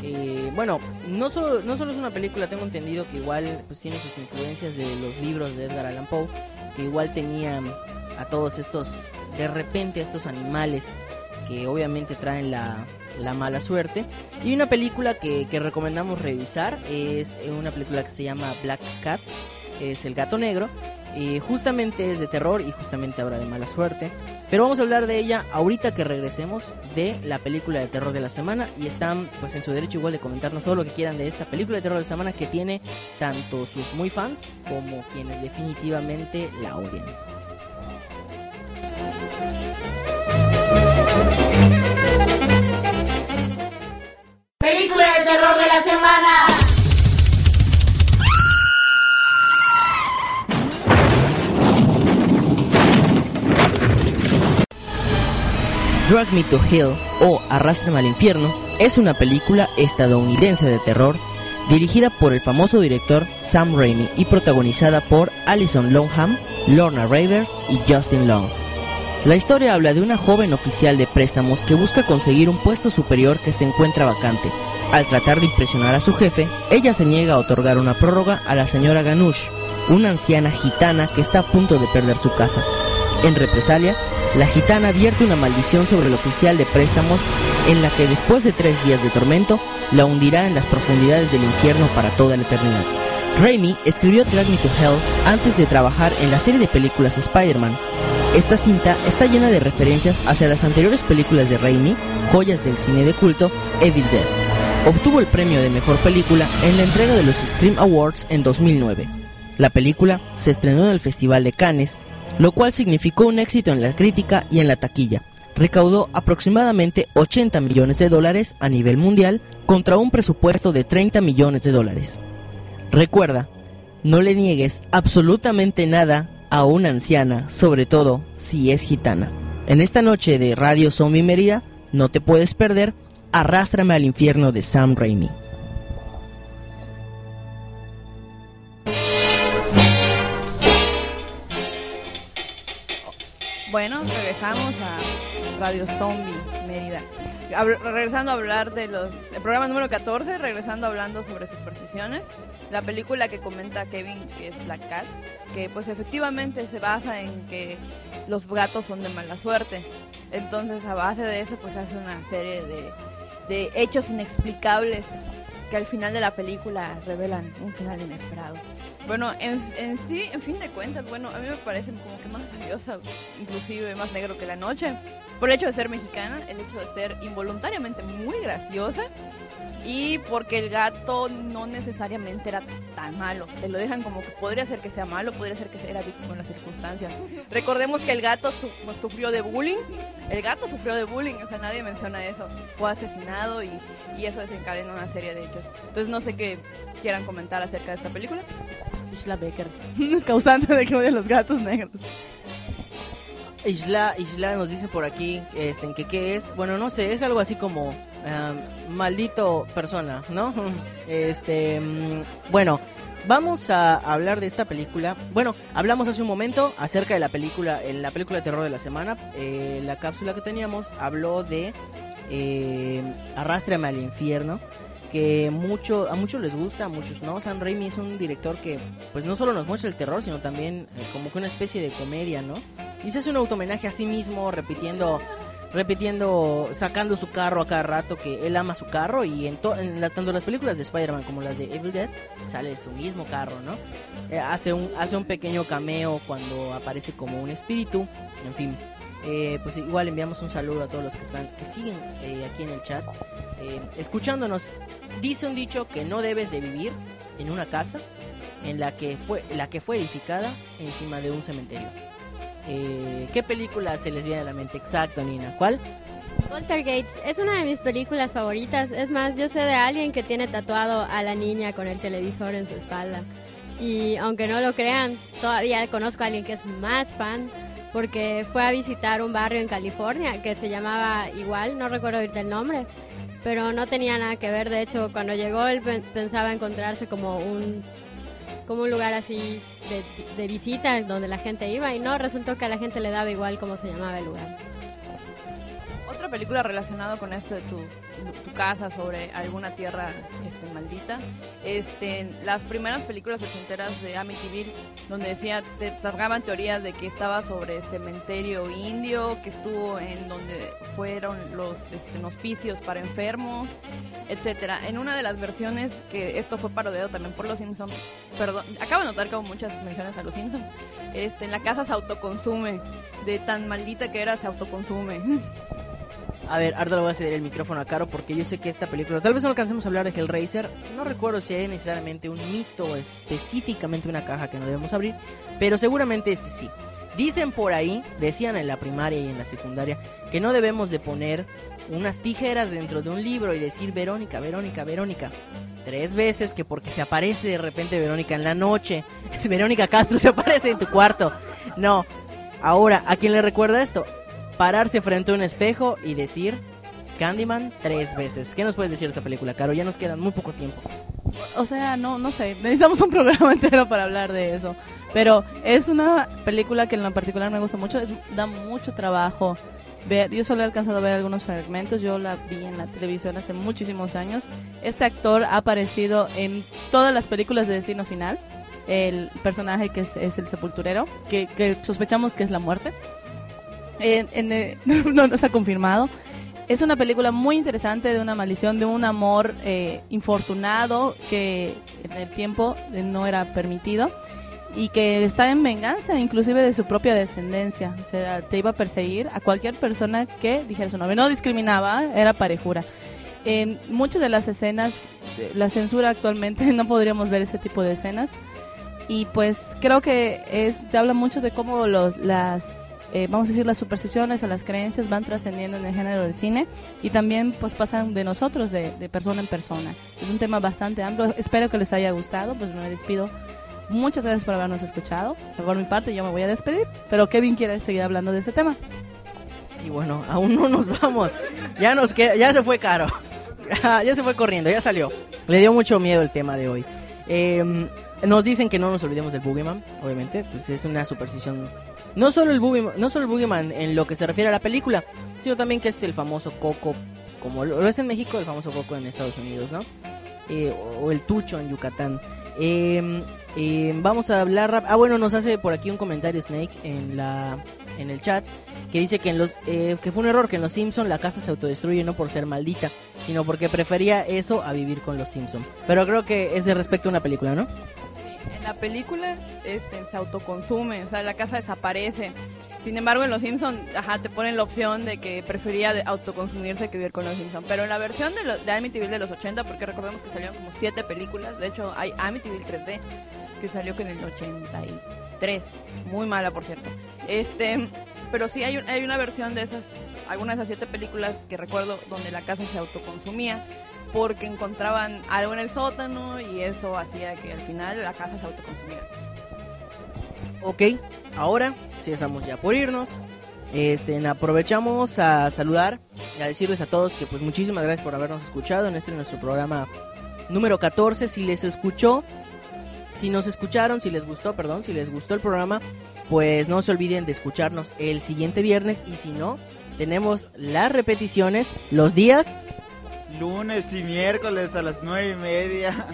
Eh, bueno, no solo, es una película, tengo entendido que igual pues tiene sus influencias de los libros de Edgar Allan Poe, que igual tenían a todos estos, de repente, a estos animales que obviamente traen la, la mala suerte. Y una película que, que, recomendamos revisar es una película que se llama Black Cat, es El Gato Negro. Eh, justamente es de terror y justamente ahora de mala suerte. Pero vamos a hablar de ella ahorita que regresemos de la película de terror de la semana. Y están pues en su derecho igual de comentarnos todo lo que quieran de esta película de terror de la semana que tiene tanto sus muy fans como quienes definitivamente la odian. Película de terror de la semana. Drag Me to Hell o Arrástrame al Infierno es una película estadounidense de terror dirigida por el famoso director Sam Raimi y protagonizada por Alison Longham, Lorna Raver y Justin Long. La historia habla de una joven oficial de préstamos que busca conseguir un puesto superior que se encuentra vacante. Al tratar de impresionar a su jefe, ella se niega a otorgar una prórroga a la señora Ganush, una anciana gitana que está a punto de perder su casa. En represalia, la gitana vierte una maldición sobre el oficial de préstamos en la que después de tres días de tormento, la hundirá en las profundidades del infierno para toda la eternidad. Raimi escribió Drag Me to Hell antes de trabajar en la serie de películas Spider-Man. Esta cinta está llena de referencias hacia las anteriores películas de Raimi, joyas del cine de culto, Evil Dead. Obtuvo el premio de mejor película en la entrega de los Scream Awards en 2009. La película se estrenó en el Festival de Cannes, lo cual significó un éxito en la crítica y en la taquilla. Recaudó aproximadamente 80 millones de dólares a nivel mundial contra un presupuesto de 30 millones de dólares. Recuerda, no le niegues absolutamente nada a una anciana, sobre todo si es gitana. En esta noche de Radio Zombie Mérida, no te puedes perder Arrástrame al infierno de Sam Raimi. Bueno, regresamos a Radio Zombie Mérida. Regresando a hablar de los. El programa número 14, regresando hablando sobre supersticiones. La película que comenta Kevin, que es Black Cat, que pues efectivamente se basa en que los gatos son de mala suerte. Entonces, a base de eso, pues hace una serie de, de hechos inexplicables que al final de la película revelan un final inesperado. Bueno, en, en sí, en fin de cuentas, bueno, a mí me parece como que más valiosa, inclusive más negro que la noche, por el hecho de ser mexicana, el hecho de ser involuntariamente muy graciosa y porque el gato no necesariamente era tan malo. Te lo dejan como que podría ser que sea malo, podría ser que era víctima de las circunstancias. Recordemos que el gato su- sufrió de bullying. El gato sufrió de bullying, o sea, nadie menciona eso. Fue asesinado y, y eso desencadenó una serie de hechos. Entonces no sé qué quieran comentar acerca de esta película. Isla Becker es causante de que odie a los gatos negros. Isla, Isla nos dice por aquí este, en que qué es. Bueno, no sé, es algo así como ah, maldito persona, ¿no? Este, mm, bueno, vamos a hablar de esta película. Bueno, hablamos hace un momento acerca de la película, en la película de terror de la semana. Eh, la cápsula que teníamos habló de eh, Arrástrame al infierno. Que mucho, a muchos les gusta, a muchos no. Sam Raimi es un director que, pues, no solo nos muestra el terror, sino también eh, como que una especie de comedia, ¿no? Y se hace un automenaje a sí mismo, repitiendo, repitiendo, sacando su carro a cada rato, que él ama su carro. Y en, en tanto las películas de Spider-Man como las de Evil Dead, sale su mismo carro, ¿no? Eh, hace, un, hace un pequeño cameo cuando aparece como un espíritu, en fin. Eh, pues igual enviamos un saludo a todos los que están que siguen aquí en el chat escuchándonos dice un dicho que no debes de vivir en una casa en la que fue la que fue edificada encima de un cementerio Eh, ¿Qué película se les viene a la mente? Exacto, Nina. ¿Cuál? Poltergeist es una de mis películas favoritas. Es más, yo sé de alguien que tiene tatuado a la niña con el televisor en su espalda. Y aunque no lo crean, todavía conozco a alguien que es más fan porque fue a visitar un barrio en California que se llamaba igual, no recuerdo ahorita el nombre, pero no tenía nada que ver. De hecho, cuando llegó él pen- pensaba encontrarse como un como un lugar así de, de visita donde la gente iba y no, resultó que a la gente le daba igual cómo se llamaba el lugar. Otra película relacionada con esto de tu, tu casa sobre alguna tierra este, maldita. Este, las primeras películas ochenteras de Amityville, donde decía, te sacaban teorías de que estaba sobre cementerio indio, que estuvo en donde fueron los este, hospicios para enfermos, etcétera. En una de las versiones, que esto fue parodiado también por los Simpsons, perdón, acabo de notar hubo muchas menciones a los Simpsons, este, en la casa se autoconsume, de tan maldita que era se autoconsume. A ver, ahora le voy a ceder el micrófono a Caro porque yo sé que esta película, tal vez no alcancemos a hablar de Hellraiser, no recuerdo si hay necesariamente un mito, específicamente una caja que no debemos abrir, pero seguramente este sí. Dicen por ahí, decían en la primaria y en la secundaria, que no debemos de poner unas tijeras dentro de un libro y decir Verónica, Verónica, Verónica. Tres veces que porque se aparece de repente Verónica en la noche. Verónica Castro se aparece en tu cuarto. No. Ahora, ¿a quién le recuerda esto? Pararse frente a un espejo y decir Candyman tres veces. ¿Qué nos puedes decir de esta película, Caro? Ya nos queda muy poco tiempo. o sea, no, no sé, necesitamos un programa entero para hablar de eso. Pero es una película que en lo particular me gusta mucho, es, da mucho trabajo. Yo solo he alcanzado a ver algunos fragmentos, yo la vi en la televisión hace muchísimos años. Este actor ha aparecido en todas las películas de Destino Final, el personaje que es, el sepulturero, que, sospechamos que es la muerte. En, eh, no, no se ha confirmado. Es una película muy interesante de una maldición, de un amor eh, infortunado que en el tiempo no era permitido y que está en venganza inclusive de su propia descendencia. O sea, te iba a perseguir a cualquier persona que dijera su nombre. No discriminaba, era parejura. En muchas de las escenas, la censura actualmente no podríamos ver ese tipo de escenas. Y pues creo que es, te habla mucho de cómo los, las eh, vamos a decir, las supersticiones o las creencias van trascendiendo en el género del cine y también pues pasan de nosotros, de, de, persona en persona. Es un tema bastante amplio, espero que les haya gustado, pues me despido. Muchas gracias por habernos escuchado. Por mi parte yo me voy a despedir, pero Kevin quiere seguir hablando de este tema. Sí, bueno, aún no nos vamos. Ya nos queda, ya se fue caro. ya se fue corriendo, ya salió. Le dio mucho miedo el tema de hoy. Eh, nos dicen que no nos olvidemos del Boogeyman, obviamente, pues es una superstición no solo el Boogeyman, no solo el Boogeyman en lo que se refiere a la película, sino también que es el famoso Coco, como lo es en México, el famoso Coco en Estados Unidos, ¿no? Eh, o el Tucho en Yucatán. Eh, eh, vamos a hablar. Ah, bueno, nos hace por aquí un comentario Snake en la en el chat que dice que en los que fue un error que en los Simpson la casa se autodestruye no por ser maldita, sino porque prefería eso a vivir con los Simpson. Pero creo que es de respecto a una película, ¿no? En la película este, se autoconsume, o sea, la casa desaparece. Sin embargo, en Los Simpsons, ajá, te ponen la opción de que prefería autoconsumirse que vivir con Los Simpsons. Pero en la versión de, lo, de Amityville de los 80, porque recordemos que salieron como siete películas, de hecho hay Amityville 3D, que salió que en el 83, muy mala por cierto. Este, pero sí hay, hay una versión de esas, algunas de esas siete películas que recuerdo donde la casa se autoconsumía porque encontraban algo en el sótano y eso hacía que al final la casa se autoconsumiera. Ok, ahora sí estamos ya por irnos. Este, aprovechamos a saludar y a decirles a todos que pues muchísimas gracias por habernos escuchado en este nuestro programa número 14. Si les escuchó, si nos escucharon, si les gustó, perdón, si les gustó el programa, pues no se olviden de escucharnos el siguiente viernes y si no, tenemos las repeticiones los días lunes y miércoles a las nueve y media.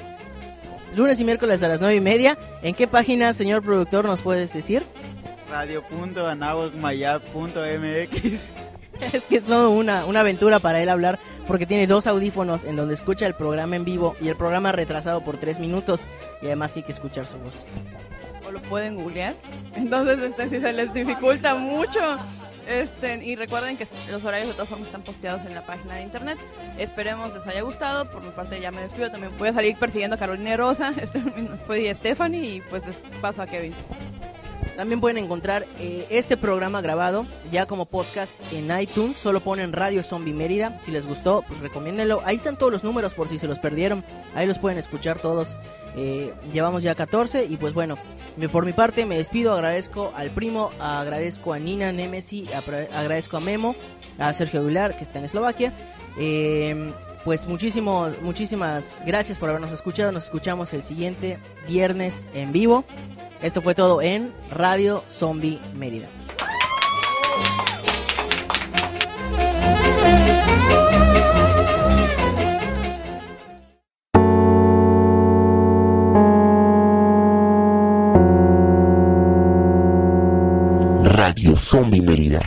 Lunes y miércoles a las nueve y media. ¿En qué página, señor productor, nos puedes decir? Radio.anahuacmayap.mx Es que es todo una, una aventura para él hablar porque tiene dos audífonos en donde escucha el programa en vivo y el programa retrasado por tres minutos y además tiene que escuchar su voz. O lo pueden googlear. Entonces, este, si se les dificulta mucho este, y recuerden que los horarios de todas formas están posteados en la página de internet. Esperemos les haya gustado. Por mi parte ya me despido. También voy a salir persiguiendo a Carolina Rosa. Este fue Stephanie y pues les paso a Kevin. También pueden encontrar eh, este programa grabado ya como podcast en iTunes. Solo ponen Radio Zombie Mérida. Si les gustó, pues recomiéndenlo. Ahí están todos los números por si se los perdieron. Ahí los pueden escuchar todos. Eh, llevamos ya 14 y pues bueno, por mi parte me despido. Agradezco al primo, agradezco a Nina Nemesi, agradezco a Memo, a Sergio Aguilar que está en Eslovaquia. Eh, pues muchísimo, muchísimas gracias por habernos escuchado. Nos escuchamos el siguiente viernes en vivo. Esto fue todo en Radio Zombie Mérida. Radio Zombie Mérida